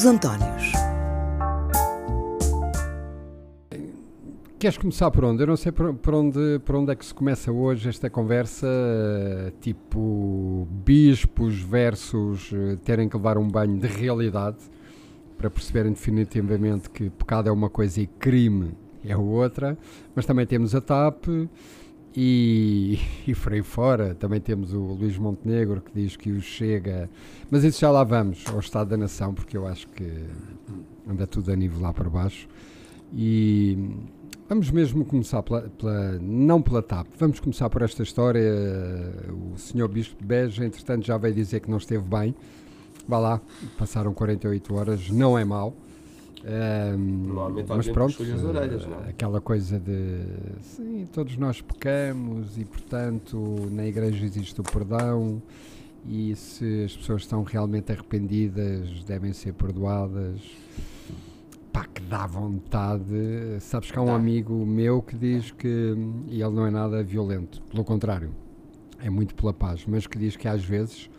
Os Antónios. Queres começar por onde? Eu não sei por, onde, por onde é que se começa hoje esta conversa, tipo bispos versus eh, terem que levar um banho de realidade para perceberem definitivamente que pecado é uma coisa e crime é outra, mas também temos a TAP e, e por aí fora também temos o Luís Montenegro que diz que o chega, mas isso já lá vamos ao Estado da Nação, porque eu acho que anda tudo a nível lá para baixo. E vamos mesmo começar pela, pela, não pela TAP, vamos começar por esta história. O senhor Bispo de Beja, entretanto, já veio dizer que não esteve bem. Vá lá, passaram 48 horas, não é mau. Um, mas pronto, as orelhas, não? É? aquela coisa de sim, todos nós pecamos e portanto na igreja existe o perdão e se as pessoas estão realmente arrependidas devem ser perdoadas pá, que dá vontade sabes que há um amigo meu que diz que e ele não é nada violento pelo contrário, é muito pela paz mas que diz que às vezes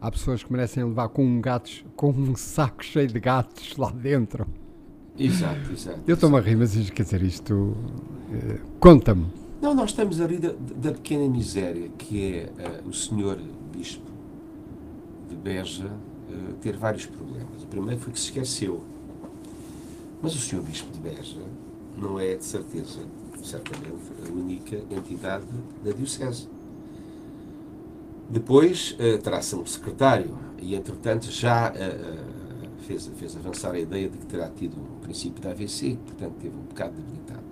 há pessoas que merecem levar com um gatos com um saco cheio de gatos lá dentro Exato, exato. Eu estou-me a rir, mas quer dizer, isto. Uh, Conta-me. Não, nós estamos a rir da, da pequena miséria que é uh, o senhor Bispo de Beja uh, ter vários problemas. O primeiro foi que se esqueceu. Mas o senhor Bispo de Beja não é, de certeza, certamente, a única entidade da Diocese. Depois terá-se um secretário e, entretanto, já fez, fez avançar a ideia de que terá tido um princípio da AVC, portanto teve um bocado debilitado.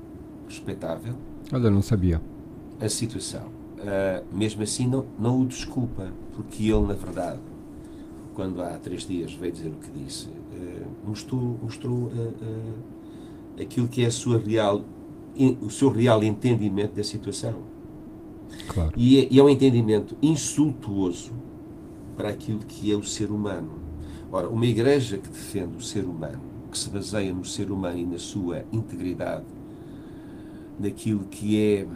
Respeitável. Olha, não sabia. A situação. Uh, mesmo assim, não, não o desculpa, porque ele, na verdade, quando há três dias veio dizer o que disse, uh, mostrou, mostrou uh, aquilo que é sua real, o seu real entendimento da situação. Claro. E é, e é um entendimento insultuoso para aquilo que é o ser humano Ora, uma igreja que defende o ser humano, que se baseia no ser humano e na sua integridade, naquilo que é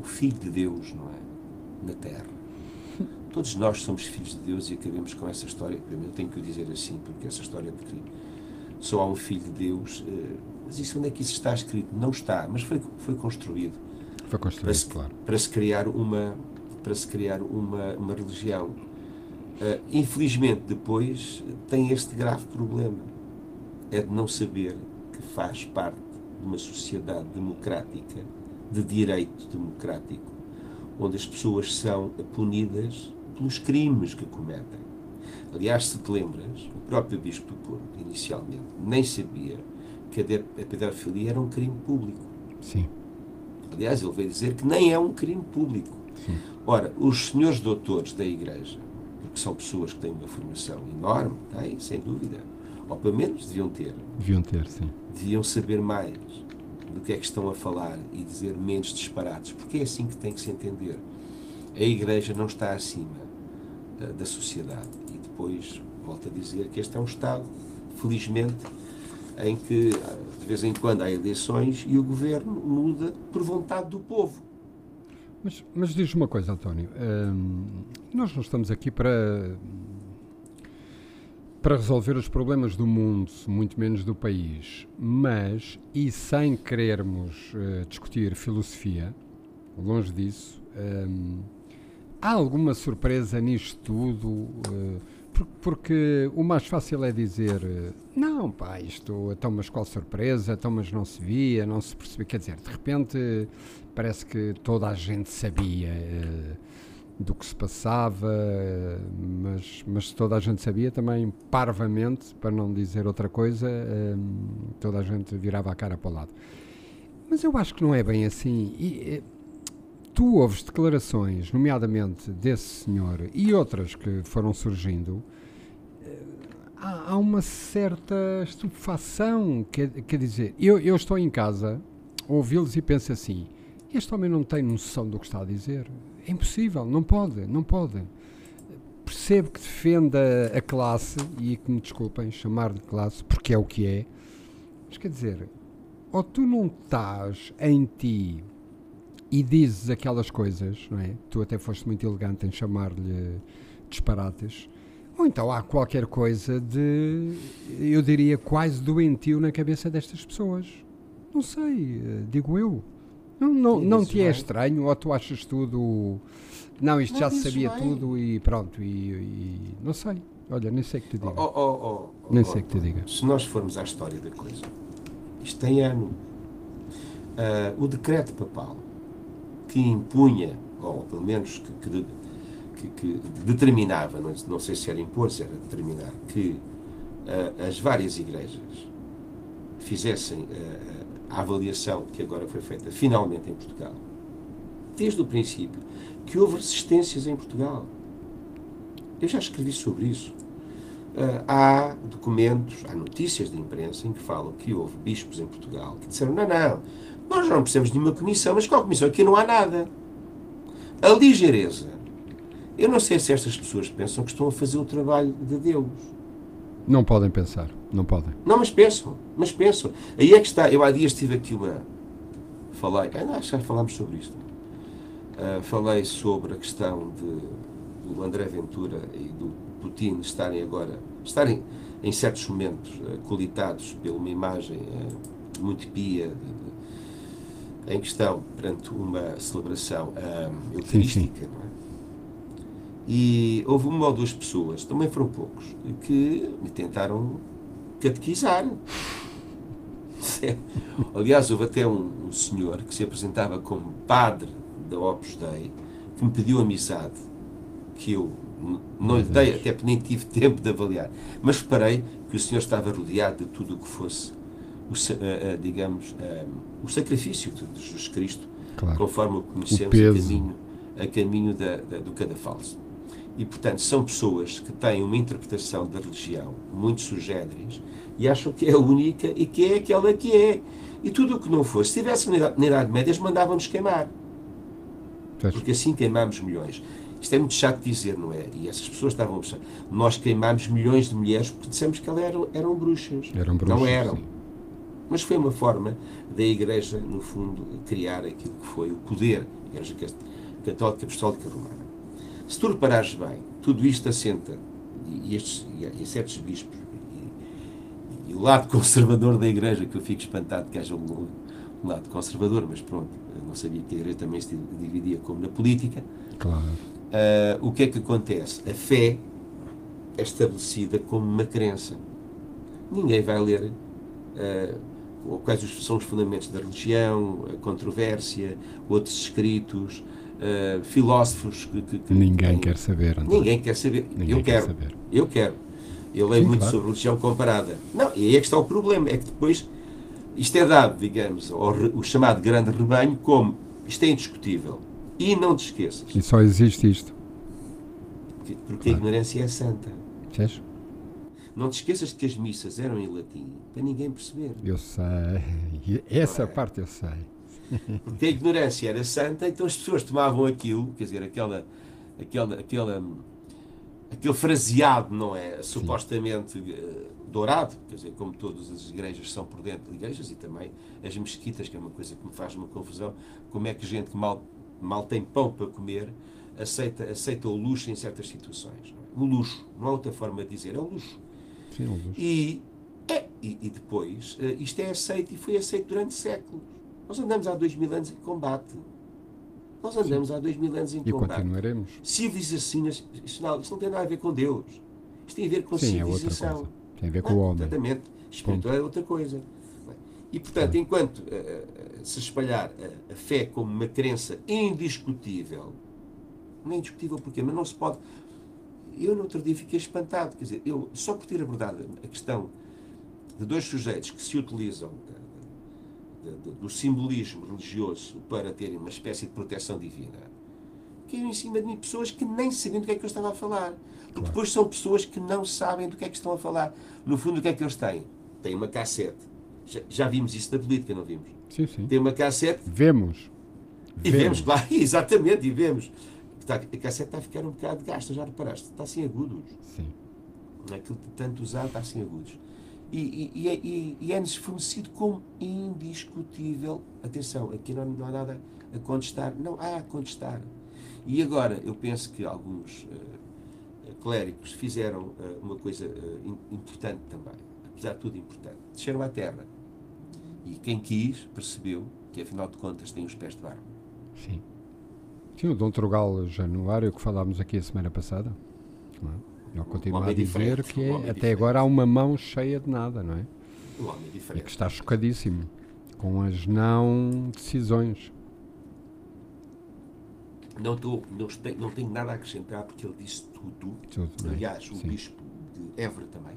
o Filho de Deus, não é? Na Terra. Todos nós somos filhos de Deus e acabemos com essa história. Primeiro, tenho que o dizer assim, porque essa história de que só há um Filho de Deus, eh, mas isso onde é que isso está escrito? Não está, mas foi, foi construído. Foi construído, para se, claro. Para se criar uma, para se criar uma, uma religião infelizmente, depois tem este grave problema: é de não saber que faz parte de uma sociedade democrática, de direito democrático, onde as pessoas são punidas pelos crimes que cometem. Aliás, se te lembras, o próprio Bispo do Porto, inicialmente, nem sabia que a pedofilia era um crime público. Sim. Aliás, ele veio dizer que nem é um crime público. Sim. Ora, os senhores doutores da Igreja que são pessoas que têm uma formação enorme, têm, sem dúvida. Ou pelo menos deviam ter. Deviam ter, sim. Deviam saber mais do que é que estão a falar e dizer menos disparados, porque é assim que tem que se entender. A Igreja não está acima uh, da sociedade. E depois, volto a dizer que este é um Estado, felizmente, em que de vez em quando há eleições e o governo muda por vontade do povo. Mas, mas diz uma coisa, António. Hum, nós não estamos aqui para para resolver os problemas do mundo, muito menos do país, mas e sem querermos uh, discutir filosofia, longe disso, um, há alguma surpresa nisto tudo? Uh, porque o mais fácil é dizer não, pá, isto, então, mas qual surpresa, então, mas não se via, não se percebia, quer dizer, de repente parece que toda a gente sabia do que se passava, mas, mas toda a gente sabia também, parvamente, para não dizer outra coisa, uh, toda a gente virava a cara para o lado. Mas eu acho que não é bem assim. E, tu ouves declarações, nomeadamente desse senhor e outras que foram surgindo, há, há uma certa estupefação. Quer, quer dizer, eu, eu estou em casa, ouvi-los e penso assim: este homem não tem noção do que está a dizer. É impossível, não pode, não pode. Percebo que defenda a classe e que me desculpem chamar de classe, porque é o que é. Mas quer dizer, ou tu não estás em ti e dizes aquelas coisas, não é? Tu até foste muito elegante em chamar-lhe disparates, Ou então há qualquer coisa de, eu diria, quase doentio na cabeça destas pessoas. Não sei, eh, digo eu. Não, não, não te é estranho ou tu achas tudo. Não, isto não já se sabia bem. tudo e pronto, e, e, não sei. Olha, nem sei que te diga. Oh, oh, oh, nem sei que te diga. Se nós formos à história da coisa, isto tem ano. Uh, o decreto papal que impunha, ou pelo menos que, que que, que determinava, não, não, sei se era impor, se era determinar, que uh, as várias igrejas fizessem uh, a avaliação que agora foi feita finalmente em Portugal, desde o princípio, que houve resistências em Portugal. Eu já escrevi sobre isso. Uh, há documentos, há notícias de imprensa em que falam que houve bispos em Portugal que disseram: não, não, nós não precisamos de nenhuma comissão, mas qual comissão? Aqui não há nada. A ligeireza eu não sei se estas pessoas pensam que estão a fazer o trabalho de Deus. Não podem pensar, não podem. Não, mas pensam, mas pensam. Aí é que está. Eu há dias tive aqui uma. Falei, ah, acho que já falámos sobre isto. Uh, falei sobre a questão de, do André Ventura e do Putin estarem agora, estarem em certos momentos uh, colitados por uma imagem uh, muito pia de, de, em questão perante uma celebração uh, eucarística, sim, sim. não é? E houve uma ou duas pessoas, também foram poucos, que me tentaram catequizar. Aliás, houve até um, um, senhor que se apresentava como padre da Opus Dei, que me pediu amizade, que eu não lhe dei, até porque nem tive tempo de avaliar. Mas reparei que o senhor estava rodeado de tudo o que fosse, o, uh, uh, digamos, uh, o sacrifício de Jesus Cristo, claro. conforme o conhecemos o a caminho, a caminho da, da, do cadafalso. E, portanto, são pessoas que têm uma interpretação da religião muito sugéreis e acham que é a única e que é aquela que é. E tudo o que não fosse, se tivesse na Idade, na idade Média, mandavam-nos queimar. Porque assim queimámos milhões. Isto é muito chato dizer, não é? E essas pessoas estavam a pensar. Nós queimámos milhões de mulheres porque dissemos que elas eram, eram bruxas. Eram bruxas. Não eram. Sim. Mas foi uma forma da Igreja, no fundo, criar aquilo que foi o poder, a Igreja Católica Apostólica Romana. Se tu reparares bem, tudo isto assenta, e, estes, e, certos bispos, e, e, o lado conservador da Igreja, que eu fico espantado que haja um, um lado conservador, mas pronto, não sabia que a Igreja também se dividia como na política. Claro. Uh, o que é que acontece? A fé é estabelecida como uma crença. Ninguém vai ler uh, quais são os fundamentos da religião, a controvérsia, outros escritos, uh, filósofos que, que, que ninguém quer saber. Ninguém quer saber. Ninguém eu quero. Saber. Eu quero. Eu leio Sim, muito claro. sobre religião comparada. Não, e aí é que está o problema, é que depois isto é dado, digamos, ao o chamado grande rebanho como isto é indiscutível. E não te esqueças. E só existe isto. Porque, porque claro. a ignorância é santa. Vês? Não te esqueças de que as missas eram em latim, para ninguém perceber. Eu sei. Essa é? parte eu sei. Porque a ignorância era santa, então as pessoas tomavam aquilo, quer dizer, aquela, aquela, aquela, aquele fraseado, não é? Supostamente uh, dourado, quer dizer, como todas as igrejas são por dentro de igrejas e também as mesquitas, que é uma coisa que me faz uma confusão, como é que gente que mal, mal tem pão para comer aceita, aceita o luxo em certas situações. É? O luxo, não há outra forma de dizer, é o luxo. Sim, o luxo. E, é, e, e depois, uh, isto é aceito e foi aceito durante séculos. Nós andamos há dois mil anos em combate. Nós andamos Sim. há dois mil anos em e combate. E continuaremos. Civilização, isso não, isso não tem nada a ver com Deus. Isto tem a ver com Sim, civilização. É outra coisa. Tem a ver com o homem. Exatamente. Espiritual é outra coisa. E, portanto, enquanto uh, se espalhar a, a, fé como uma crença indiscutível, não é indiscutível porquê, mas não se pode. Eu, no outro dia, fiquei espantado. Quer dizer, eu, só por ter abordado a questão de dois sujeitos que se utilizam do simbolismo religioso para terem uma espécie de proteção divina, caiu em cima de mim pessoas que nem sabiam do que é que eu estava a falar. Porque claro. depois são pessoas que não sabem do que é que estão a falar. No fundo, o que é que eles têm? Têm uma cassete. Já, já vimos isso na política, não vimos? Sim, sim. Tem uma cassete. Vemos. E vemos, vemos claro, exatamente, e vemos. Está, a cassete está a ficar um bocado gasta, já reparaste? Está sem agudos. Sim. Aquilo tanto usar está sem agudos e, e, e, é-nos fornecido como indiscutível. Atenção, aqui não, não, há nada a contestar, não há a contestar. E agora, eu penso que alguns uh, clérigos fizeram uh, uma coisa uh, importante também, apesar de tudo importante. Desceram à terra. E quem quis percebeu que, afinal de contas, tem os pés de barro. Sim. Sim, o Dom Trugal Januário, que falámos aqui a semana passada, não é? Ele continua a dizer que um até diferente. agora há uma mão cheia de nada, não é? Um homem diferente. E que está chocadíssimo com as não decisões. Não, tô, não, tenho, não tenho nada a acrescentar porque ele disse tudo. tudo Aliás, o Sim. bispo de Évora também.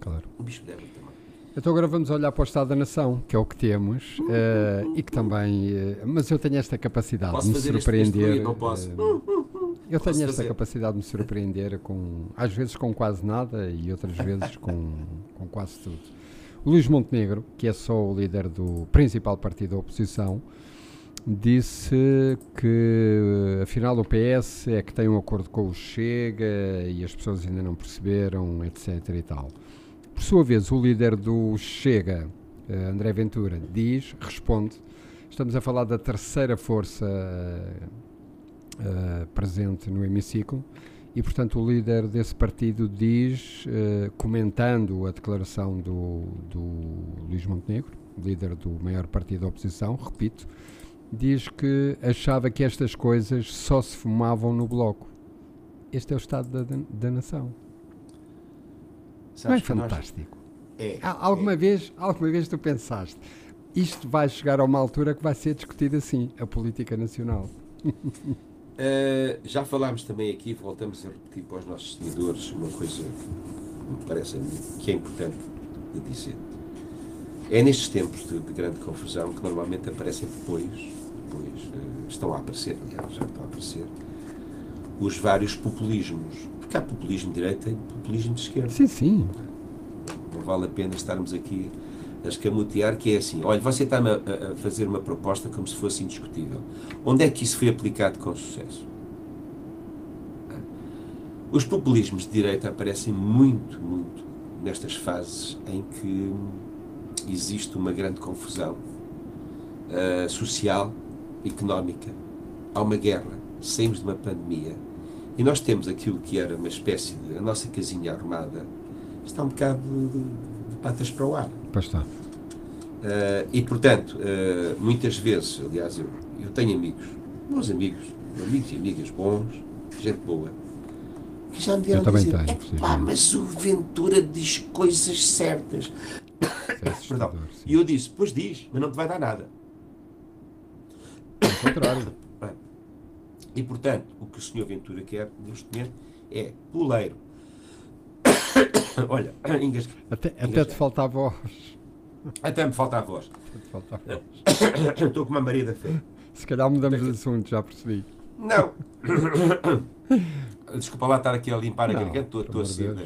Claro. O bispo de Évora também. Então agora vamos olhar para o Estado da Nação, que é o que temos, uh, e que também. Uh, mas eu tenho esta capacidade posso de me surpreender. Não posso. Eu tenho esta fazer. capacidade de me surpreender com, às vezes com quase nada e outras vezes com, com quase tudo. O Luís Montenegro, que é só o líder do principal partido da oposição, disse que afinal o PS é que tem um acordo com o Chega e as pessoas ainda não perceberam, etc. e tal. Por sua vez, o líder do Chega, eh, André Ventura, diz, responde, estamos a falar da terceira força uh, presente no hemiciclo, e portanto o líder desse partido diz, uh, comentando a declaração do, do Luís Montenegro, líder do maior partido da oposição, repito, diz que achava que estas coisas só se fumavam no bloco. Este é o estado da, da nação. Sabes Não é fantástico? É, alguma, é. Vez, alguma vez tu pensaste, isto vai chegar a uma altura que vai ser discutido assim, a política nacional. Uh, já falámos também aqui, voltamos a repetir para os nossos seguidores uma coisa que me parece que é importante de dizer. É nestes tempos de, de grande confusão que normalmente aparecem depois, depois uh, estão a aparecer, aliás, já estão a aparecer, os vários populismos porque há populismo de direita e populismo de esquerda. Sim, sim. Não vale a pena estarmos aqui a escamotear, que é assim, olha, você está a, a fazer uma proposta como se fosse indiscutível. Onde é que isso foi aplicado com sucesso? Os populismos de direita aparecem muito, muito nestas fases em que existe uma grande confusão uh, social, económica, há uma guerra, saímos de uma pandemia, e nós temos aquilo que era uma espécie de. a nossa casinha arrumada está um bocado de, de patas para o ar. Pois está. Uh, e, portanto, uh, muitas vezes, aliás, eu, eu tenho amigos, bons amigos, amigos e amigas bons, gente boa, que já me vieram dizer: tenho, pá, mas o Ventura diz coisas certas. É Perdão. E eu disse: Pois diz, mas não te vai dar nada. Ao contrário. E, portanto, o que o Sr. Ventura quer, neste momento, é poleiro. Olha, engasga, até, até te falta a voz. Até me falta a voz. Falta a voz. Estou com uma marida feia. Se calhar mudamos de assunto, já percebi. Não. Desculpa lá estar aqui a limpar a garganta, estou, estou assim da,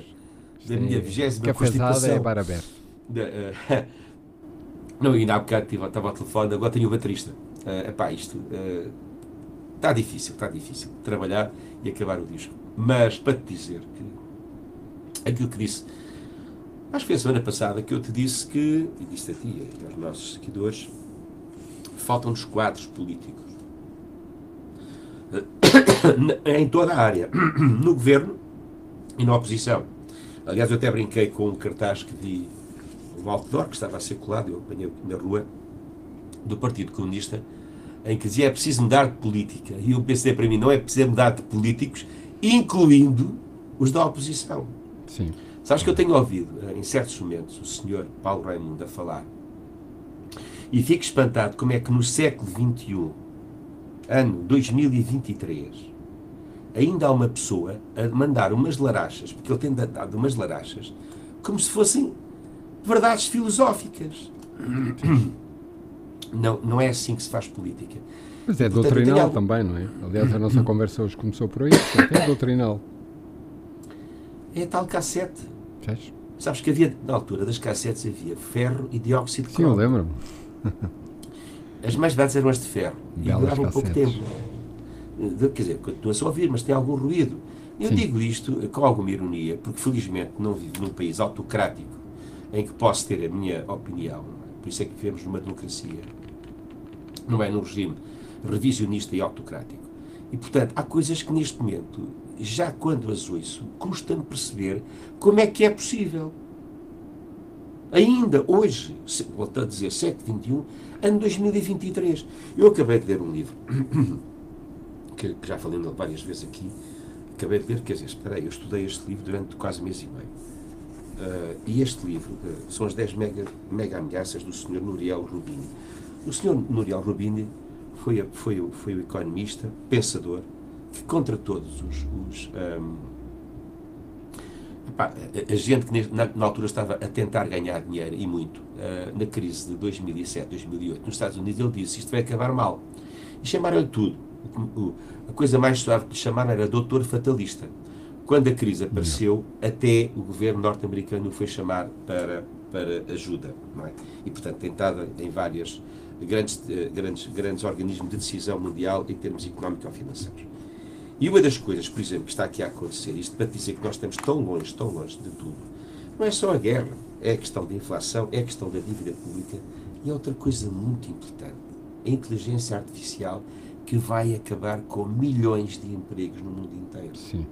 da minha é vigésima constipação. é bar aberto. Uh, não, ainda há bocado estava ao telefone, agora tenho o baterista. Uh, epá, isto... Uh, Está difícil, está difícil trabalhar e acabar o disco. Mas para te dizer que aquilo que disse, acho que foi a semana passada que eu te disse que, e disse a ti e aos nossos seguidores, faltam-nos quadros políticos. em toda a área, no governo e na oposição. Aliás, eu até brinquei com um cartaz que vi, um outdoor que estava a ser colado, eu apanhei na rua, do Partido Comunista, em que dizia é preciso mudar de política. E eu pensei para mim, não é preciso mudar de políticos, incluindo os da oposição. Sim. Sabes que eu tenho ouvido, eh, em certos momentos, o senhor Paulo Raimundo a falar e fico espantado como é que no século XXI, ano 2023, ainda há uma pessoa a mandar umas larachas, porque ele tem dado umas larachas, como se fossem verdades filosóficas. Não, não é assim que se faz política. Mas é Portanto, doutrinal algo... também, não é? Aliás, a nossa conversa hoje começou por aí, é doutrinal. É a tal cassete. Fez? Sabes que havia, na altura das cassetes, havia ferro e dióxido de cromo. Sim, eu lembro-me. As mais baratas eram as de ferro. Belas e duravam pouco tempo. Quer dizer, continua-se a ouvir, mas tem algum ruído. Eu Sim. digo isto com alguma ironia, porque felizmente não vivo num país autocrático em que posso ter a minha opinião. É? Por isso é que vivemos numa democracia não é num regime revisionista e autocrático. E, portanto, há coisas que neste momento já quando as ouço, custa-me perceber como é que é possível. Ainda hoje, volto a dizer, 721, ano 2023. Eu acabei de ler um livro, que, que já falei várias vezes aqui, acabei de ler, quer dizer, espera aí, eu estudei este livro durante quase mês e meio. Uh, e este livro uh, são as 10 mega, mega ameaças do Sr. Nuriel Rubini. O Sr. Nuriel Rubini foi, foi, foi o economista, pensador, que contra todos os. os um, epá, a, gente que na, na, altura estava a tentar ganhar dinheiro e muito, uh, na crise de 2007, 2008, nos Estados Unidos, ele disse: Isto vai acabar mal. E chamaram-lhe tudo. O, o, a coisa mais suave que lhe chamaram era Doutor Fatalista quando a crise apareceu, até o governo norte-americano foi chamar para, para ajuda. Não é? E, portanto, tem estado em várias grandes, eh, grandes, grandes organismos de decisão mundial em termos económico-financeiros. E uma das coisas, por exemplo, que está aqui a acontecer, isto para dizer que nós estamos tão longe, tão longe de tudo, não é só a guerra, é a questão da inflação, é a questão da dívida pública e é outra coisa muito importante, a inteligência artificial que vai acabar com milhões de empregos no mundo inteiro. Sim.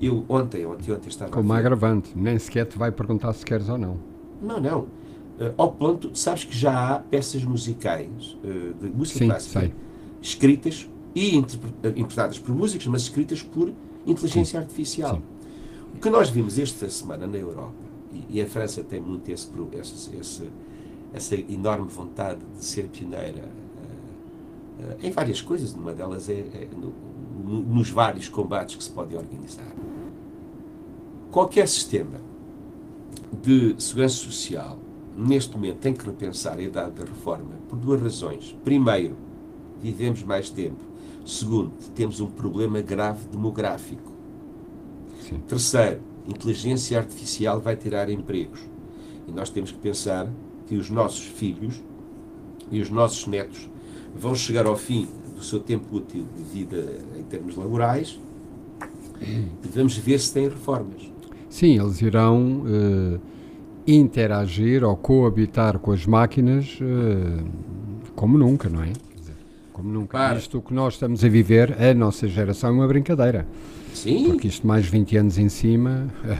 Eu ontem, ontem, ontem estava. Como agravante, nem sequer te vai perguntar se queres ou não. Não, não. Uh, ao ponto, sabes que já há peças musicais, uh, de música Sim, clássica, sei. escritas e interpretadas por músicos, mas escritas por inteligência Sim. artificial. Sim. O que nós vimos esta semana na Europa, e, e a França tem muito esse, esse, esse, essa enorme vontade de ser pioneira uh, em várias coisas, uma delas é, é no, nos vários combates que se podem organizar. Qualquer sistema de segurança social, neste momento, tem que repensar a idade da reforma por duas razões. Primeiro, vivemos mais tempo. Segundo, temos um problema grave demográfico. Sim. Terceiro, inteligência artificial vai tirar empregos. E nós temos que pensar que os nossos filhos e os nossos netos vão chegar ao fim do seu tempo útil de vida em termos laborais e vamos ver se tem reformas. Sim, eles irão uh, interagir ou coabitar com as máquinas uh, como nunca, não é? Como nunca. Para. Isto que nós estamos a viver, a nossa geração é uma brincadeira. Sim. Porque isto mais 20 anos em cima. Uh,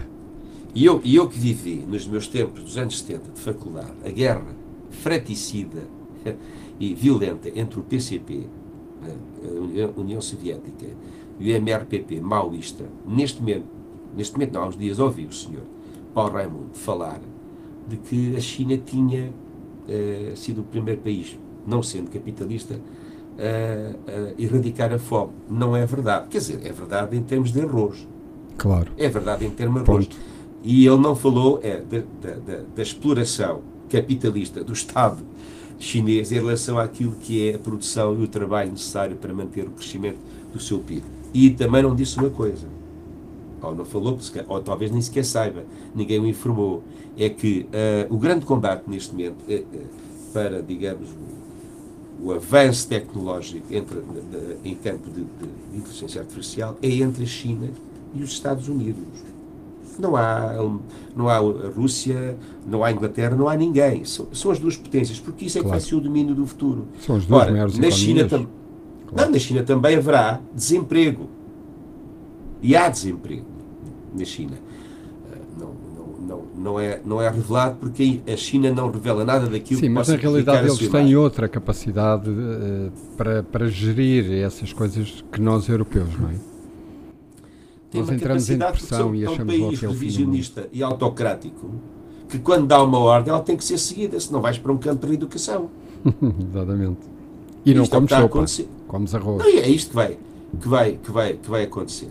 e eu, e eu que vivi nos meus tempos dos anos 70 de faculdade a guerra fraticida e violenta entre o PCP a União Soviética e o MRPP maoísta, neste momento, neste momento não, há uns dias ouvi o senhor Paulo Raimundo falar de que a China tinha uh, sido o primeiro país, não sendo capitalista, a erradicar a fome. Não é verdade. Quer dizer, é verdade em termos de arroz. claro. É verdade em termos de arroz. E ele não falou é, da, da, da, da exploração capitalista do Estado chinês em relação àquilo que é a produção e o trabalho necessário para manter o crescimento do seu PIB. E também não disse uma coisa, ou não falou, ou talvez nem sequer saiba, ninguém o informou, é que uh, o grande combate neste momento uh, uh, para, digamos, o, avanço tecnológico entre, em campo de, de inteligência artificial é entre a China e os Estados Unidos. Não há, não há a Rússia, não há a Inglaterra, não há ninguém. São, são as duas potências, porque isso é Claro. que vai ser o domínio do futuro. São as duas Ora, maiores na China, Claro. não, na China também haverá desemprego. E há desemprego na China. Não, não, não, não, é, não é revelado porque a China não revela nada daquilo Sim, que mas possa na realidade prejudicar a eles têm outra capacidade eh, para, para gerir essas coisas que nós europeus, não é? Tem Nós entramos em depressão e é um achamos logo país é revisionista e autocrático que quando dá uma ordem ela tem que ser seguida, senão vais para um campo de reeducação. Exatamente. E não Isto é o comes sopa, comes arroz. Não, é isto que vai, que vai, que vai, que vai acontecer.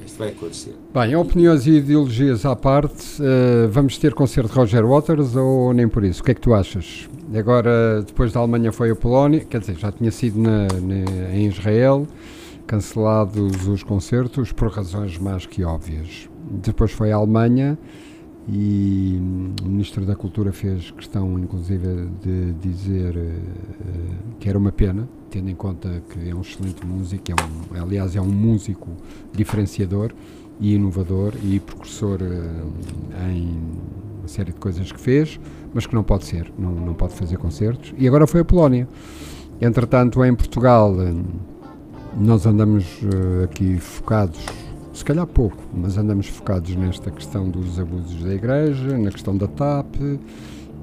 É? Isto vai acontecer. Bem, opiniões e ideologias à parte, eh, vamos ter concerto de Roger Waters ou nem por isso? O que é que tu achas? Agora, depois da Alemanha foi a Polónia, quer dizer, já tinha sido na- na- em Israel, cancelados os concertos por razões mais que óbvias. Depois foi a Alemanha e o Ministro da Cultura fez questão, inclusive, de dizer eh, que era uma pena, tendo em conta que é um excelente músico, é um, aliás, é um músico diferenciador e inovador e precursor eh, em uma série de coisas que fez, mas que não pode ser, não, não pode fazer concertos. E agora foi a Polónia. Entretanto, em Portugal, eh, nós andamos uh, aqui focados, se calhar pouco, mas andamos focados nesta questão dos abusos da Igreja, na questão da TAP,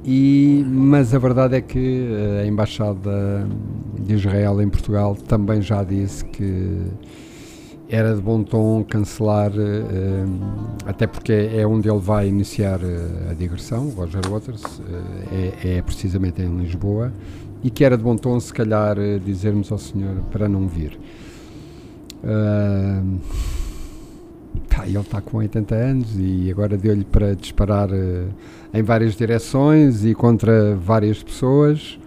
e, mas a verdade é que a Embaixada de Israel em Portugal também já disse que era de bom tom cancelar, uh, até porque é onde ele vai iniciar uh, a digressão, Roger Waters, uh, é, é, precisamente em Lisboa, e que era de bom tom, se calhar, dizermos ao senhor para não vir. Tá, ele está com 80 anos e agora deu-lhe para disparar em várias direções e contra várias pessoas,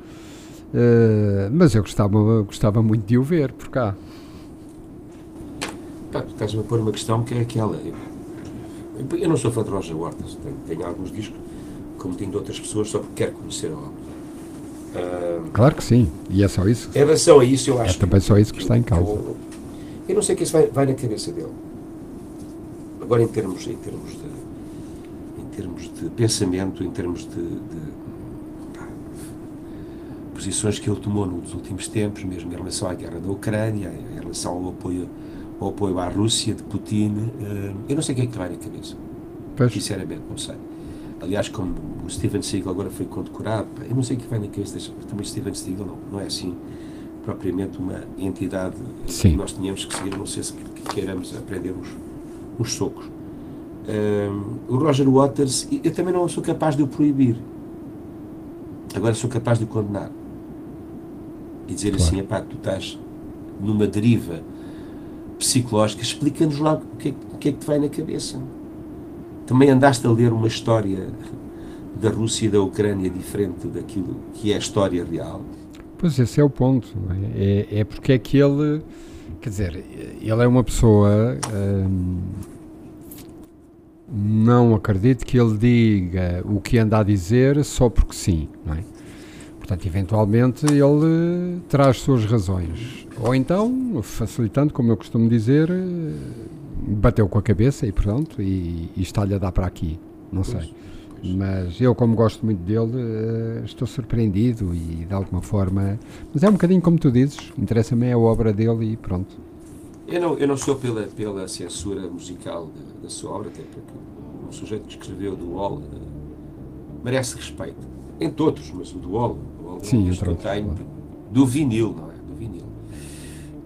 mas eu gostava, gostava muito de o ver por cá. Pá, estás-me a pôr uma questão que é aquela. Eu, eu não sou fã de Roger Waters, tenho, tenho, alguns discos, como tenho de outras pessoas, só porque quero conhecer obra. Uh, claro que sim, e é só isso. Em relação a isso, eu acho. É também só isso que, que está em causa. Eu, eu não sei o que isso vai, vai na cabeça dele. Agora, em termos, em termos de em termos de pensamento, em termos de, de posições que ele tomou nos últimos tempos, mesmo em relação à guerra da Ucrânia, em relação ao apoio o apoio à Rússia de Putin, eh, eu não sei o que é que vai na cabeça. Pois. Sinceramente, não sei. Aliás, como o Steven Seagal agora foi condecorado, eu não sei o que vai na cabeça também Steven Seagal não, não é assim propriamente uma entidade Sim. que nós tínhamos que seguir, não sei se queiramos aprender uns socos. Um, o Roger Waters, eu também não sou capaz de o proibir. Agora sou capaz de o condenar. E dizer claro. assim, pá, tu estás numa deriva psicológica, explica-nos lá o que, é, o que é que te vai na cabeça. Também andaste a ler uma história da Rússia e da Ucrânia diferente daquilo que é a história real? Pois esse é o ponto. É? é, é porque é que ele, quer dizer, ele é uma pessoa. Hum, não acredito que ele diga o que anda a dizer só porque sim, não é? Portanto, eventualmente ele terá as suas razões. Ou então, facilitando, como eu costumo dizer, bateu com a cabeça e pronto, e, e está-lhe a dar para aqui. Não sei. Pois, pois. Mas eu, como gosto muito dele, eh, estou surpreendido e de alguma forma. Mas é um bocadinho como tu dizes, interessa-me a obra dele e pronto. Eu não, eu não sou pela, pela censura musical da, da sua obra, até porque o sujeito que escreveu do Wall uh, merece respeito. Entre outros, mas o do Wall, o Wall Sim, entre outros, claro. do vinil, não é?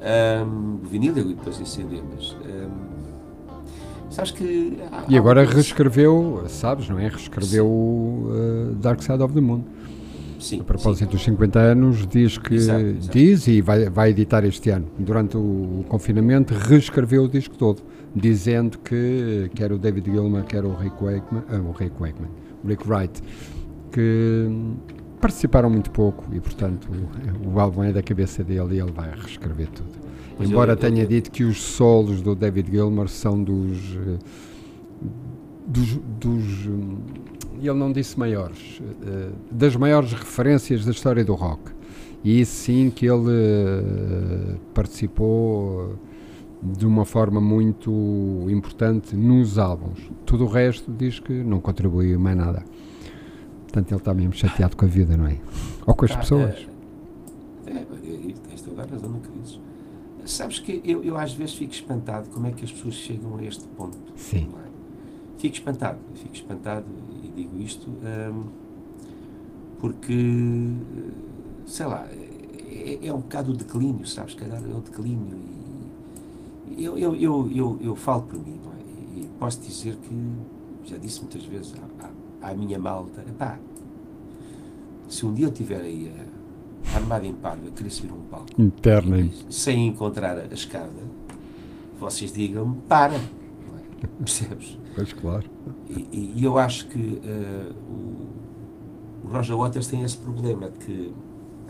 Um, vinil e depois em CD, mas. Um, sabes que. Há, e agora reescreveu, sabes, não é? Reescreveu uh, Dark Side of the Moon. Sim, a propósito sim. dos 50 anos, diz que exato, exato. diz e vai, vai editar este ano. Durante o confinamento, reescreveu o disco todo, dizendo que quer o David Gilmour, quer o Rick Wakeman, ah, o Rick Wakeman, Rick Wright, que participaram muito pouco e, portanto, o, o álbum é da cabeça dele e ele vai reescrever tudo. Embora eu, tenha eu, dito que os solos do David Gilmour são dos. Eh, dos, dos ele não disse maiores, eh, das maiores referências da história do rock. E isso sim que ele eh, participou de uma forma muito importante nos álbuns. Tudo o resto diz que não contribuiu mais nada. Portanto, ele está mesmo chateado com a vida, não é? Ou com as ah, pessoas. É, é, tens toda a razão no que dizes. Sabes que eu, eu às vezes fico espantado como é que as pessoas chegam a este ponto. Sim. É? Fico espantado, fico espantado e digo isto hum, porque, sei lá, é, é, um bocado o declínio, sabes? Calhar é o declínio. E eu, eu, eu, eu, eu falo por mim, não é? E posso dizer que, já disse muitas vezes, há, à minha malta, epá, se um dia eu estiver aí uh, armado em parva, querer subir um palco, Interna. Sem encontrar a escada, vocês digam-me, para. É? Percebes? Pois claro. E, e eu acho que uh, o, o, Roger Waters tem esse problema de que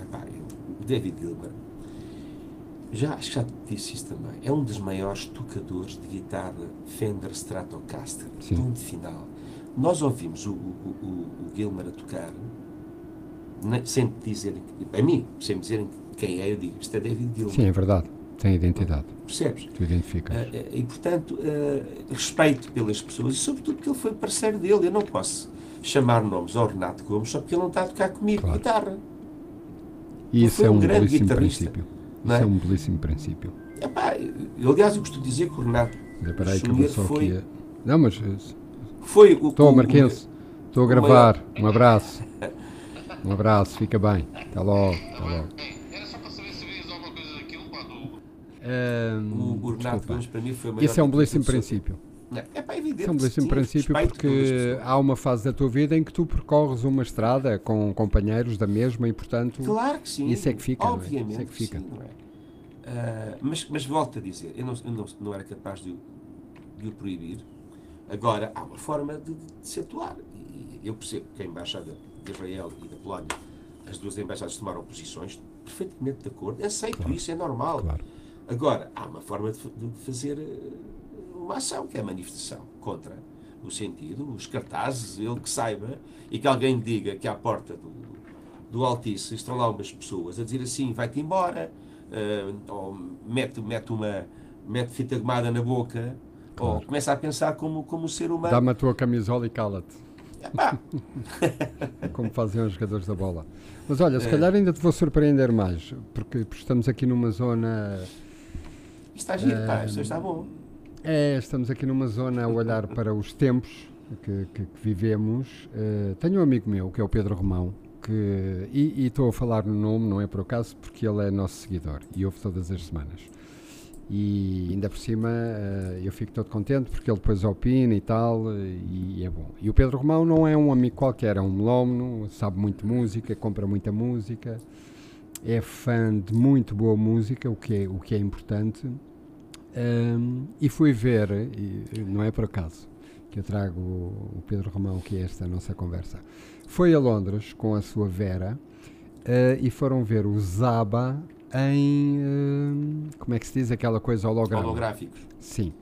epá, o David Gilbert já, acho que já te disse isso também, é um dos maiores tocadores de guitarra Fender Stratocaster, Sim. ponto final nós ouvimos o, o, o, o Gilmer a tocar, sem dizerem, a mim, sem dizerem quem é, eu digo, isto é David Gilmer. Sim, é verdade, tem identidade. Percebes? Tu identificas. Uh, e, portanto, uh, respeito pelas pessoas, e sobretudo porque ele foi parceiro dele. Eu não posso chamar nomes ao Renato Gomes só porque ele não está a tocar comigo claro. guitarra. E isso é um, um belíssimo princípio. Isso é? é um belíssimo princípio. Epá, eu, aliás, eu costumo dizer que o Renato Espera aí que foi, aqui. Não, mas eh, foi o. estou, Marquense. Estou a gravar. Um abraço. Um abraço, fica bem. Até logo. Até logo. Era só para saber se alguma coisa daquilo, do... Ahm, O, o Renato. Gomes, para mim, foi o maior Esse é um belíssimo princípio. É pá, evidente. Esse é um belíssimo sim, princípio porque há uma fase da tua vida em que tu percorres uma estrada com companheiros da mesma e, portanto, Claro que sim. Isso é que fica, não é? Obviamente Isso é que fica. sim, é? Ah, mas, mas volto a dizer, eu não, eu não, não era capaz de, o- de o proibir. Agora, há uma forma de, de se atuar. E eu percebo que a Embaixada Israel e da Polónia, as duas embaixadas tomaram posições perfeitamente de acordo. Aceito isso, é normal. claro. Agora, há uma forma de, de fazer eh, uma ação, que é a manifestação contra o sentido, os cartazes, ele que saiba, e que alguém diga que à porta do, do Altice estão lá umas pessoas a dizer assim, vai-te embora, eh, ou mete, mete uma mete fita gomada na boca, ou começa a pensar como, como ser humano. Dá-me a tua camisola e cala-te, Epá, como faziam os jogadores da bola. Mas olha, se calhar ainda te vou surpreender mais, porque estamos aqui numa zona. isto está giro, pá, isto está bom. É, estamos aqui numa zona a olhar para os tempos que, que- que vivemos. Eh, tenho um amigo meu, que é o Pedro Romão, que, e estou a falar no nome, não é por acaso, porque ele é nosso seguidor e ouve todas as semanas. E ainda por cima eh, eu fico todo contente porque ele depois opina e tal, e é bom. E o Pedro Romão não é um amigo qualquer, é um melómano, sabe muito música, compra muita música, é fã de muito boa música, o que é, o que é importante. Um, e fui ver, e não é por acaso que eu trago o Pedro Romão, que é esta nossa conversa. Foi a Londres com a sua Vera eh, e foram ver o Zaba em. eh, como é que se diz aquela coisa holograma? Holográficos. Sim.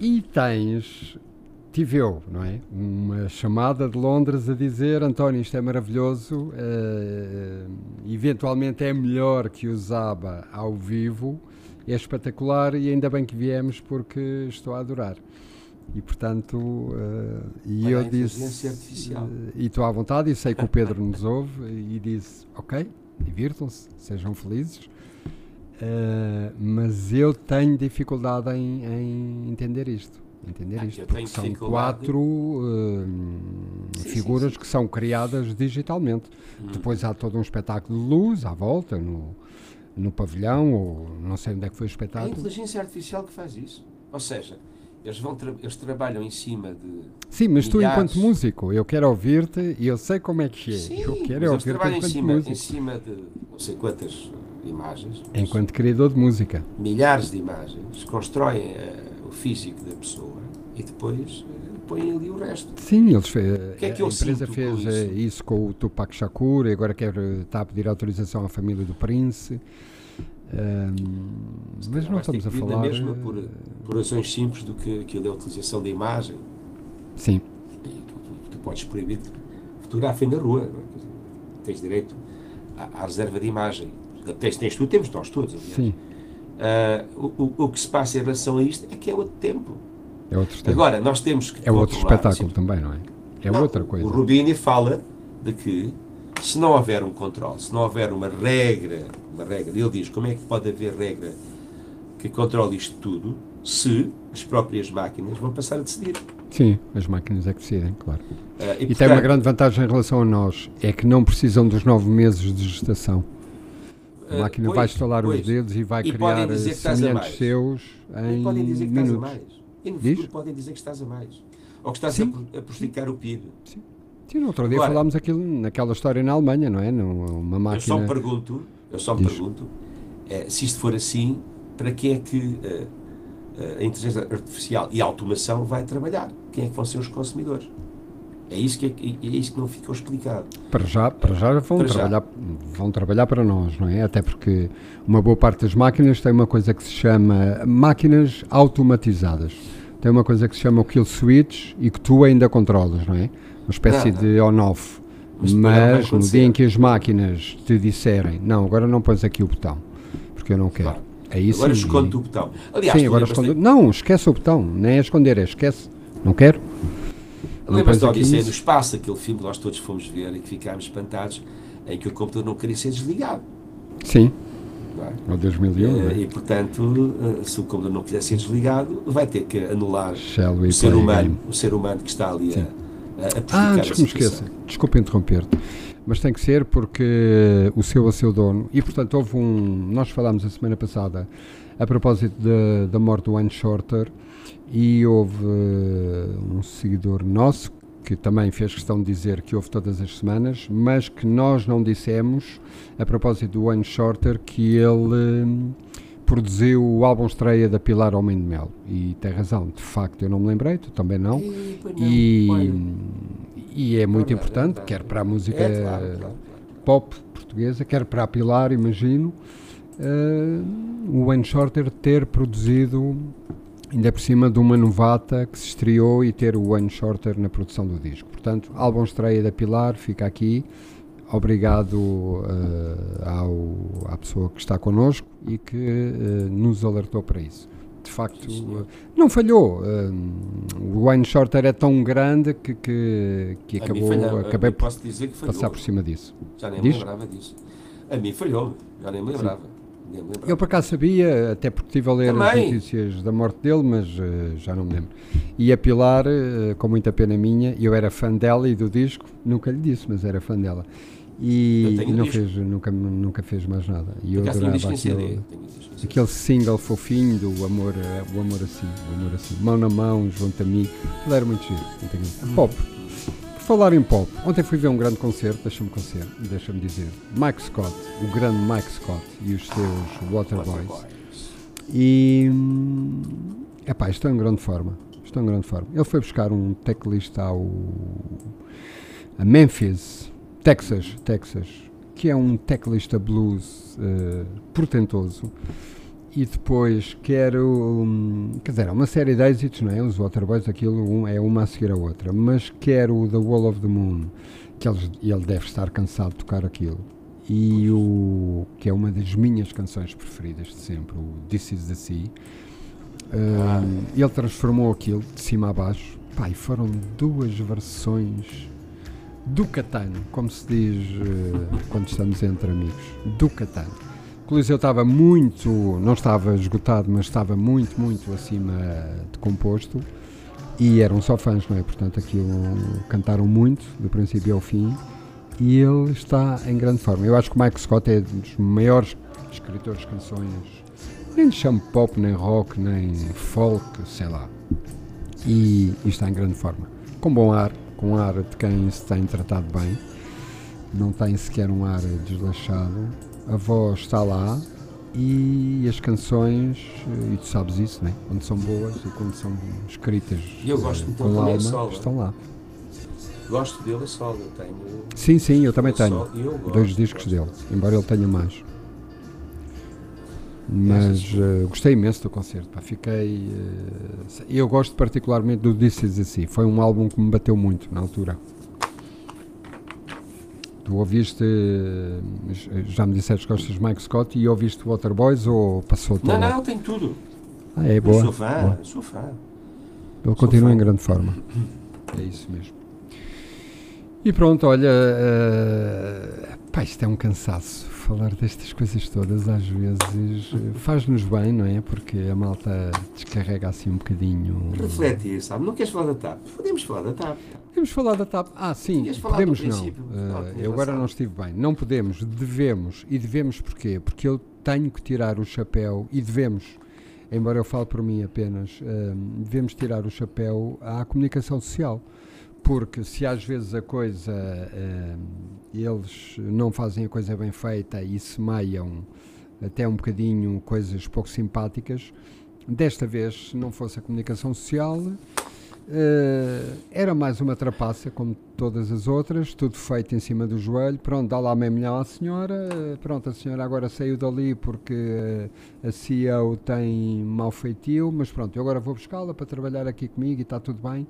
E tens. Tive eu, não é? Uma chamada de Londres a dizer: António, isto é maravilhoso, eh, eventualmente é melhor que o Zaba ao vivo, é espetacular e ainda bem que viemos porque estou a adorar. E portanto, eh, e Olha eu disse. artificial. eh, e estou à vontade, e sei que o Pedro nos ouve, e disse: Ok, divirtam-se, sejam felizes. Eh, mas eu tenho dificuldade em, em entender isto. Entender Ah, isto. Porque são quatro eh, Sim, figuras sim, sim. que são criadas digitalmente. Hum. Depois há todo um espetáculo de luz à volta, no, no pavilhão, ou não sei onde é que foi o É a espetáculo. inteligência artificial que faz isso. Ou seja, eles, vão tra- eles trabalham em cima de. Sim, mas tu, milhares. enquanto músico, eu quero ouvir-te e eu sei como é que é. Sim, eu quero ouvir-te trabalham em enquanto cima, músico. em cima de não sei quantas imagens, Enquanto criador de música. milhares de imagens, constroem eh, o físico da pessoa e depois eh, põem ali o resto. Sim, eles fe- que é que a empresa fez com eh, isso? isso com o Tupac Shakur e agora quer, está a pedir autorização à família do Prince. Ahm, mas não estamos a falar. mesma eh, por, por ações simples do que aquilo é a utilização da imagem. Sim, tu, tu- tu podes proibir que fotografem na rua. é? Tens direito à, à reserva de imagem. Tens, tens tu, temos nós todos. aliás. sim, Ah, o, o- o que se passa em relação a isto é que é outro tempo. é outro tempo. Agora, nós temos que. É outro espetáculo também, não é? É Não, outra coisa. O Rubini fala de que se não houver um controle, se não houver uma regra, uma regra, ele diz como é que pode haver regra que controle isto tudo se as próprias máquinas vão passar a decidir. Sim, as máquinas é que decidem, claro. Ah, E, tem uma portanto, grande vantagem em relação a nós, é que não precisam dos nove meses de gestação. A ah, máquina pois, vai estalar os pois. dedos e vai E criar a semelhantes seus E em podem dizer que estás a minutos. mais. E no Diz? futuro podem dizer que estás a mais. Ou que estás a, Sim. pro- a prejudicar o PIB. Sim, no outro dia Agora- falámos aquilo, naquela história na Alemanha, não é? Numa Eu só máquina. me pergunto, eu só me pergunto, eh, se isto for assim, para que é que eh, eh, a inteligência artificial e a automação vai trabalhar? Quem é que vão ser os consumidores? É isso que, é, é isso que não ficou explicado. Para já, para já vão, Para já. trabalhar, vão trabalhar para nós, não é? Até porque uma boa parte das máquinas tem uma coisa que se chama máquinas automatizadas. Tem uma coisa que se chama o kill switch e que tu ainda controlas, não é? Uma espécie Não, de on-off. Mas Mas no dia em que as máquinas te disserem, não, agora não pões aqui o botão, porque eu não quero. Claro. É isso. Agora e- esconde o botão. Aliás, Sim, agora. Não, esquece o botão, nem é esconder, é esquece. Não quero. Pões da Odisseia no Espaço, aquele filme que nós todos fomos ver e que ficámos espantados, em que o computador não queria ser desligado. Sim, é? Ou 2001, não Eh, é? E, portanto, eh, se o computador não quiser ser desligado, vai ter que anular Shall o ser humano, o ser humano que está ali a. a, Ah, antes que me esqueça, desculpa interromper-te, mas tem que ser porque o seu a seu dono, e portanto houve um, nós falámos a semana passada a propósito da, da morte do Wayne Shorter e houve eh, um seguidor nosso que também fez questão de dizer que houve todas as semanas, mas que nós não dissemos a propósito do Wayne Shorter que ele produziu o álbum estreia da Pilar Homem de Mel e tem razão, de facto eu não me lembrei, tu também não E, não, e, e é muito é importante, verdade. quer para a música é, claro, claro, claro. pop portuguesa, quer para a Pilar, imagino, eh, o Wayne Shorter ter produzido, ainda por cima de uma novata que se estreou e ter o Wayne Shorter na produção do disco. Portanto, álbum estreia da Pilar, fica aqui. Obrigado eh, ao, à pessoa que está connosco e que eh, nos alertou para isso. De facto, eh, não falhou. o Wayne Shorter é tão grande que, que, que acabou, falhou, acabei por passar por cima disso. Já nem Diz? me lembrava disso. A mim falhou, já nem me lembrava. Nem me lembrava. Eu por acaso sabia, até porque estive a ler as Também. notícias da morte dele, mas já não me lembro. E a Pilar, com muita pena minha, eu era fã dela e do disco, nunca lhe disse, mas era fã dela. E, e não fez, nunca, nunca fez mais nada. E eu adorava aquele, aquele single fofinho do amor, o amor assim, o amor assim, mão na mão, junto a mim. Ele era muito giro. giro. Pop. Por falar em pop, ontem fui ver um grande concerto, deixa-me concer- deixa-me dizer, Mike Scott, o grande Mike Scott e os seus Waterboys. Waterboys. E hum, epá, estou em grande forma. Estou em grande forma. Ele foi buscar um teclista ao a Memphis, Texas, Texas, que é um teclista blues eh, portentoso. E depois quero, hum, quer dizer, é uma série de êxitos, não é? Os Waterboys, aquilo um, é uma a seguir a outra. Mas quero The Wall of the Moon, que eles, ele deve estar cansado de tocar aquilo. E o que é uma das minhas canções preferidas de sempre, o This Is the Sea. Hum, ele transformou aquilo de cima a baixo. E foram duas versões do Catano, como se diz eh, quando estamos entre amigos. Do Catano. O Coliseu estava muito, não estava esgotado, mas estava muito, muito acima de composto. E eram só fãs, não é? Portanto, aquilo cantaram muito, do princípio ao fim. E ele está em grande forma. Eu acho que o Mike Scott é um dos maiores escritores de canções, nem lhe chamo pop, nem rock, nem folk, sei lá. E, e está em grande forma. Com bom ar, com ar de quem se tem tratado bem, não tem sequer um ar desleixado. A voz está lá e as canções, eh, e tu sabes isso, né? quando são boas e quando são escritas E eu gosto eh, muito com alma, solo. estão lá. Gosto dele a solo, eu tenho. Sim, sim, eu também tenho. eu gosto, dois discos gosto. dele, embora ele tenha mais. Mas eh, gostei imenso do concerto. Pá. Fiquei. eh, eu gosto particularmente do This Is Assim. Foi um álbum que me bateu muito na altura. Tu ouviste. eh, Já me disseste que gostas de Mike Scott e ouviste Waterboys ou passou-te Não, não, tem tudo. Ah, é Eu boa. sou fã, boa. sou fã. Ele continua fã. em grande forma. É isso mesmo. E pronto, olha, eh, pá, isto é um cansaço. Falar destas coisas todas às vezes eh, faz-nos bem, não é? Porque a malta descarrega assim um bocadinho. Refletir, sabe? Não queres falar da TAP? Podemos falar da TAP. Podemos falar da TAP? Ah, sim, podemos não. tinhas eu agora não estive bem. Não podemos, devemos. E devemos porquê? Porque eu tenho que tirar o chapéu e devemos, embora eu fale por mim apenas, eh, devemos tirar o chapéu à comunicação social. Porque se às vezes a coisa, eh, eles não fazem a coisa bem feita e semeiam até um bocadinho coisas pouco simpáticas, desta vez, se não fosse a comunicação social, eh, era mais uma trapaça, como todas as outras, tudo feito em cima do joelho. Pronto, dá lá meio milhão à senhora. Pronto, a senhora agora saiu dali porque eh, a CEO tem mau feitio, mas pronto, eu agora vou buscá-la para trabalhar aqui comigo e está tudo bem.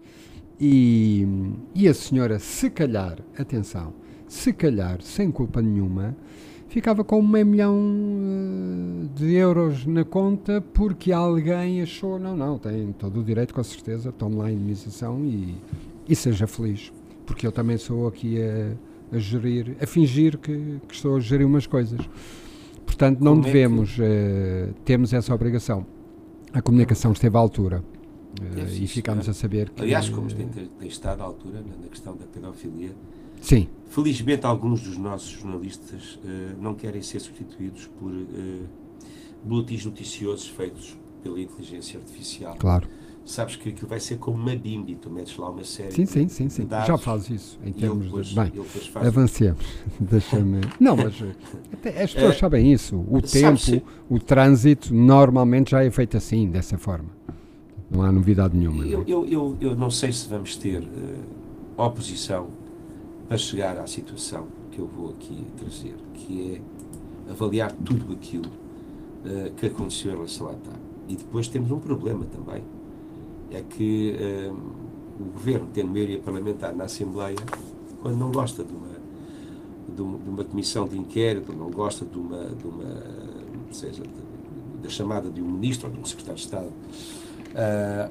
E, e a senhora, se calhar, atenção, se calhar, sem culpa nenhuma, ficava com meio milhão eh, de euros na conta porque alguém achou, não, não, tem todo o direito, com certeza, tome lá a indemnização e, e seja feliz. Porque eu também sou aqui a, a gerir, a fingir que, que estou a gerir umas coisas. Portanto, não Como é que- devemos, eh, temos essa obrigação. A comunicação esteve à altura sim, e ficámos a saber que. Aliás, como tem, tem estado à altura na, questão da pedofilia, Sim, felizmente alguns dos nossos jornalistas eh, não querem ser substituídos por eh, boletins noticiosos feitos pela inteligência artificial. claro. Sabes que aquilo vai ser como uma bimbi, tu metes lá uma série Sim, sim, sim, sim. dados Já faz isso em termos depois, de. Bem, avancemos. Deixa-me. Não, mas até as pessoas sabem isso. O tempo, o trânsito, normalmente já é feito assim, dessa forma. Não há novidade nenhuma. Eu, é? eu, eu, eu não sei se vamos ter eh, oposição para chegar à situação que eu vou aqui trazer, que é avaliar tudo aquilo eh, que aconteceu em relação à TAP. E depois temos um problema também, é que eh, o governo, tendo maioria parlamentar na Assembleia, quando não gosta de uma, de uma, de uma comissão de inquérito, não gosta de uma, de uma seja, da chamada de um ministro ou de um secretário de Estado ah,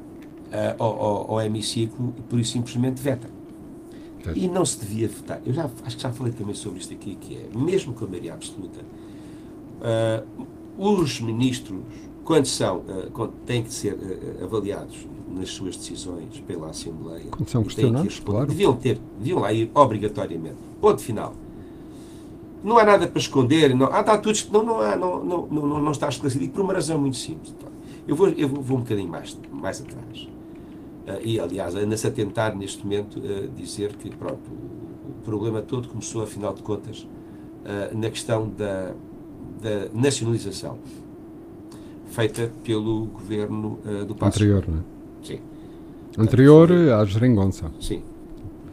ah, ao, ao, ao hemiciclo, por isso simplesmente veta. Pois. E não se devia votar. Eu já, acho que já falei também sobre isto aqui, que é, mesmo com a maioria absoluta, ah, os ministros, quando são, ah, quando têm que ser ah, avaliados nas suas decisões pela Assembleia, Quando são e questionados, claro. deviam ter, deviam lá ir obrigatoriamente. Ponto final. Não há nada para esconder. Não, ah, está tudo. Não, não, há, não, não, não, não- não está esclarecido. E por uma razão muito simples. Então, Eu vou, eu vou, um bocadinho mais, mais atrás. Ah, e, aliás, anda-se a tentar, neste momento, ah, dizer que pronto, o, o problema todo começou, afinal de contas, ah, na questão da, da nacionalização feita pelo governo ah, do Passo. Anterior, não é? Sim. Anterior à geringonça. Sim.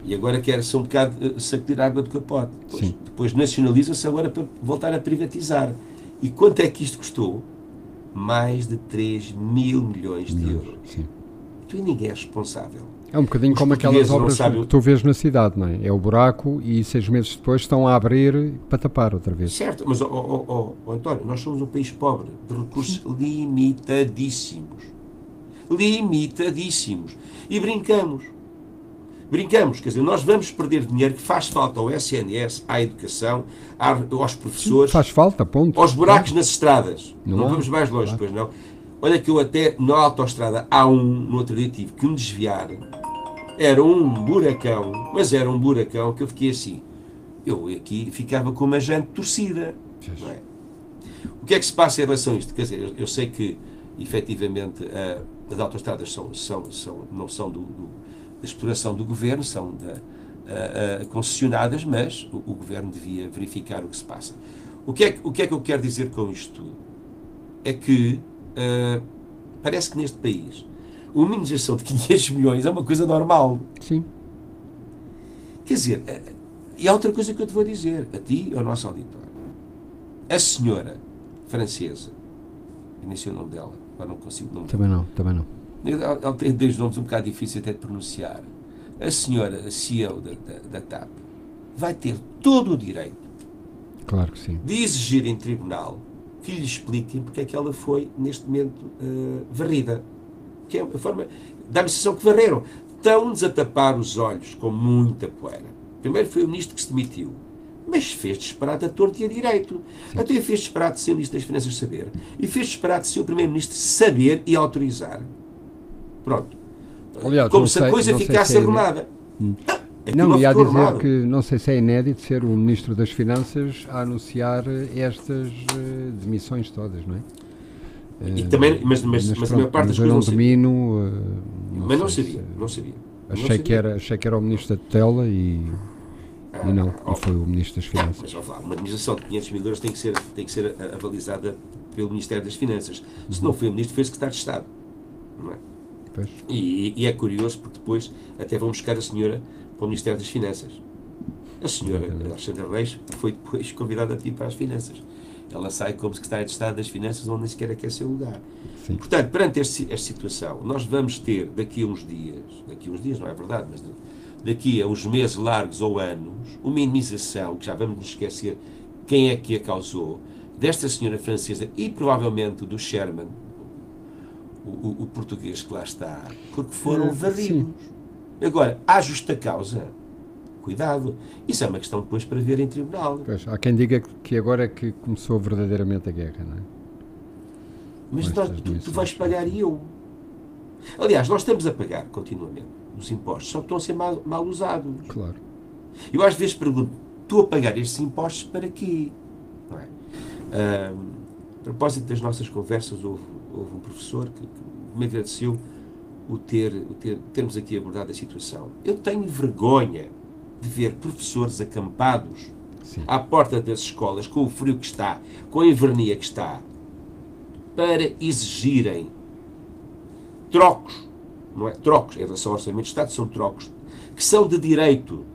E agora quer-se um bocado sacudir a água do capote. Depois, depois nacionaliza-se agora para voltar a privatizar. E quanto é que isto custou? Mais de 3 mil milhões de euros. Sim. Então e ninguém é responsável. É um bocadinho Os como aquelas obras que tu vês na cidade, não é? É o buraco e seis meses depois estão a abrir para tapar outra vez. Certo, mas, ó, ó, ó, António, nós somos um país pobre, de recursos limitadíssimos. Limitadíssimos. E brincamos. Brincamos, quer dizer, nós vamos perder dinheiro que faz falta ao SNS, à educação, aos professores, Faz falta, ponto. aos buracos nas estradas. Não Não, vamos mais longe, claro. pois não. Olha que eu até na autoestrada há um, no outro dia tive que me desviar. Era um buracão, mas era um buracão que eu fiquei assim. Eu aqui ficava com uma jante torcida. não é? O que é que se passa em relação a isto? Quer dizer, eu, eu sei que efetivamente as autoestradas são, são, são, não são do, do- exploração do governo, são da, ah, ah, concessionadas, mas o, o governo devia verificar o que se passa. O que, é, que- o que é que eu quero dizer com isto tudo? É que ah, parece que neste país uma minimização de 500 milhões é uma coisa normal. Sim. Quer dizer, eh, e há outra coisa que eu te vou dizer, a ti e ao nosso auditório. A senhora francesa, eu nem sei o nome dela, agora não consigo o nome dela. Também não, também não. Ela tem dois nomes um bocado difíceis até de pronunciar. A senhora CEO da, da, da TAP vai ter todo o direito Claro que sim. de exigir em tribunal que lhe expliquem porque é que ela foi, neste momento, eh, varrida. Que é a forma. Dá-me a sensação que varreram. Estão-nos a tapar os olhos com muita poeira. Primeiro foi o ministro que se demitiu. Mas fez disparate a torto e a direito. Até fez disparate sem o ministro das Finanças saber. E fez disparate sem o primeiro-ministro saber e autorizar. Pronto. Aliás, Como não se a sei- coisa não sei ficasse se é- arrumada. Aquilo Não, e a ficou dizer arrumado. que não sei se é inédito ser o Ministro das Finanças a anunciar estas eh, demissões todas, não é? E Eh, também, mas, mas, mas, a maior parte das mas coisas não não domino. eh, Mas não sabia, se- não sabia. Não Achei sabia. que, era, achei que era o Ministro da Tutela e, e não, Ah, e foi o Ministro das Não, Finanças. mas vamos lá, uma indemnização de 500 mil euros tem que ser, tem que ser a- avalizada pelo Ministério das Finanças. Se não foi o Ministro, foi o Secretário de Estado. Não é? E, e é curioso porque depois até vão buscar a senhora para o Ministério das Finanças. A senhora Alexandra Reis foi depois convidada a ir para as Finanças. Ela sai como Secretária de Estado das Finanças, onde nem sequer quer seu lugar. Sim. Portanto, perante este- esta situação, nós vamos ter daqui a uns dias, daqui a uns dias não é verdade, mas daqui a uns meses largos ou anos, uma minimização, que já vamos nos esquecer quem é que a causou, desta senhora francesa e provavelmente do Sherman, o, o- o português que lá está, porque foram Eh, varridos. Agora, há justa causa? Cuidado. Isso é uma questão depois para ver em tribunal. Pois, há quem diga que agora é que começou verdadeiramente a guerra, não é? Mas nós- tu, tu vais pagar e eu. Aliás, nós estamos a pagar continuamente os impostos, só que estão a ser mal, mal usados. Claro. Eu às vezes pergunto, tu a pagar estes impostos para quê? Não é? A propósito das nossas conversas, houve, houve um professor que, que me agradeceu o ter, o ter, termos aqui abordado a situação. Eu tenho vergonha de ver professores acampados Sim. à porta das escolas, com o frio que está, com a invernia que está, para exigirem trocos, não é? Trocos, em relação ao Orçamento de Estado, são trocos, que são de direito.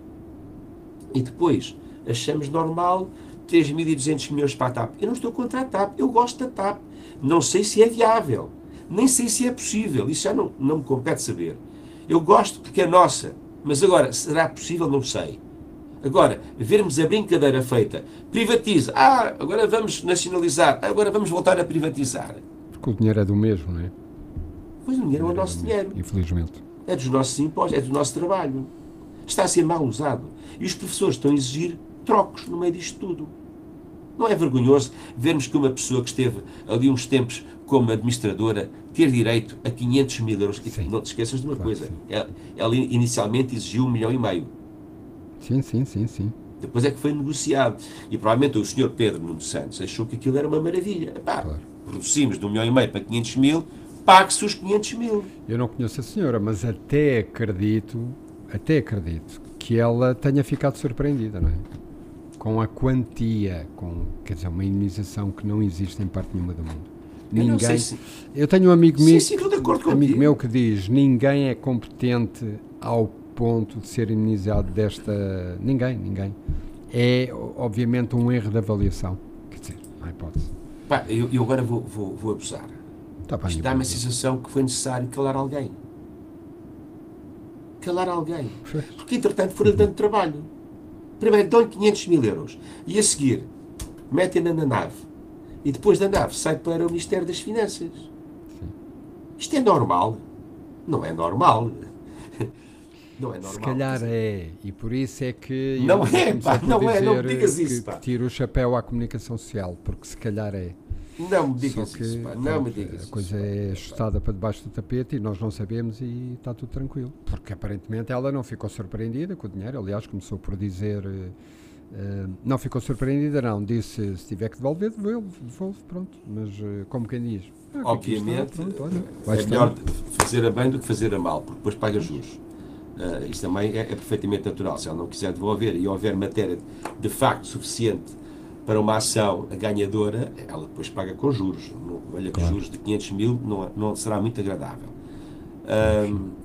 E depois, achamos normal 3.200 milhões para a TAP. Eu não estou contra a TAP, eu gosto da TAP. Não sei se é viável, nem sei se é possível, isso já não, não me compete saber. Eu gosto porque é nossa, mas agora, será possível? Não sei. Agora, vermos a brincadeira feita, privatiza, ah, agora vamos nacionalizar, agora vamos voltar a privatizar. Porque o dinheiro é do mesmo, não é? Pois o dinheiro é o nosso dinheiro, Infelizmente. é dos nossos impostos, é do nosso trabalho. Está a ser mal usado. E os professores estão a exigir trocos no meio disto tudo. Não é vergonhoso vermos que uma pessoa que esteve ali uns tempos como administradora ter direito a 500 mil euros? Sim. Não te esqueças de uma Claro coisa. Ela, ela inicialmente exigiu um milhão e meio. Sim, sim, sim, sim. Depois é que foi negociado. E provavelmente o senhor Pedro Nuno Santos achou que aquilo era uma maravilha. Epá, Claro. Reduzimos de um milhão e meio para 500 mil, pague-se os 500 mil. Eu não conheço a senhora, mas até acredito, até acredito que ela tenha ficado surpreendida, não é? Com a quantia, com, quer dizer, uma indenização que não existe em parte nenhuma do mundo. Eu Ninguém. sei se- Eu tenho um amigo Sim, meu, sim, acordo amigo meu que diz: ninguém é competente ao ponto de ser indenizado desta. Ninguém, ninguém. É, obviamente, um erro de avaliação. Quer dizer, não há hipótese. Pá, eu, eu agora vou, vou, vou abusar. Está bem. Isto eu dá-me a sensação que foi necessário calar alguém. Calar alguém. Porque, entretanto, foram dando trabalho. Primeiro dão-lhe 500 mil euros. E a seguir, metem-na na nave. E depois da nave sai para o Ministério das Finanças. Isto é normal? Não é normal. Não é normal. Se calhar é, e por isso é que. Não é, pá, não é, não me digas que- isso, que pá. tiro o chapéu à comunicação social, porque se calhar é. Não me que isso, pá. Não pronto, me digas a isso. coisa é ajustada para debaixo do tapete e nós não sabemos e está tudo tranquilo. Porque aparentemente ela não ficou surpreendida com o dinheiro, aliás, começou por dizer. eh, não ficou surpreendida, não. Disse se tiver que devolver, devolve, devolve pronto. Mas eh, como quem diz. ah, Obviamente, pronto, olha, vai é melhor fazer a bem do que fazer a mal, porque depois paga juros. Ah, isto também é, é perfeitamente natural. Se ela não quiser devolver e houver matéria de facto suficiente para uma ação ganhadora, ela depois paga com juros. Não, olha que Claro. juros de 500 mil não, não será muito agradável.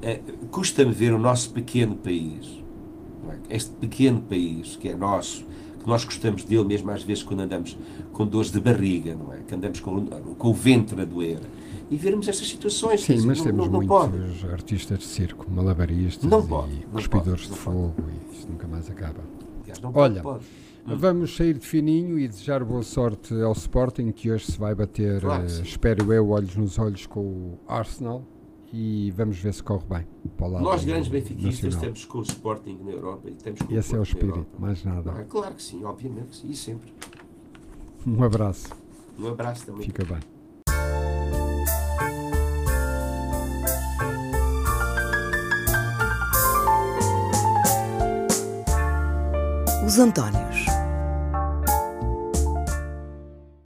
É, Custa-me ver o nosso pequeno país, é? este pequeno país que é nosso, que nós gostamos dele mesmo às vezes quando andamos com dores de barriga, não é? Que andamos com, com o ventre a doer. E vermos estas situações. Sim, mas não, temos não, não pode. muitos artistas de circo, malabaristas Não pode, e não cuspidores pode, de fogo e isto nunca mais acaba. Aliás, Olha, pode. Vamos sair de fininho e desejar boa sorte ao Sporting, que hoje se vai bater, Claro que eh, espero eu, olhos nos olhos com o Arsenal e vamos ver se corre bem. O Nós, grandes benfiquistas, temos com o Sporting na Europa e temos com Esse é o Porto na espírito, mais nada. É? Claro que sim, obviamente que sim, e sempre. Um abraço, Um abraço também. fica bem. Os Antónios.